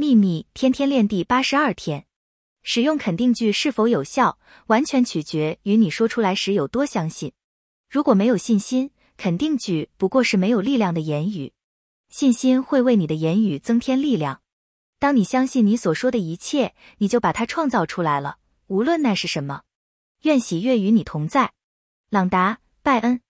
秘密天天练第八十二天。使用肯定句是否有效完全取决于你说出来时有多相信。如果没有信心肯定句不过是没有力量的言语。信心会为你的言语增添力量。当你相信你所说的一切你就把它创造出来了无论那是什么。愿喜悦与你同在。朗达拜恩。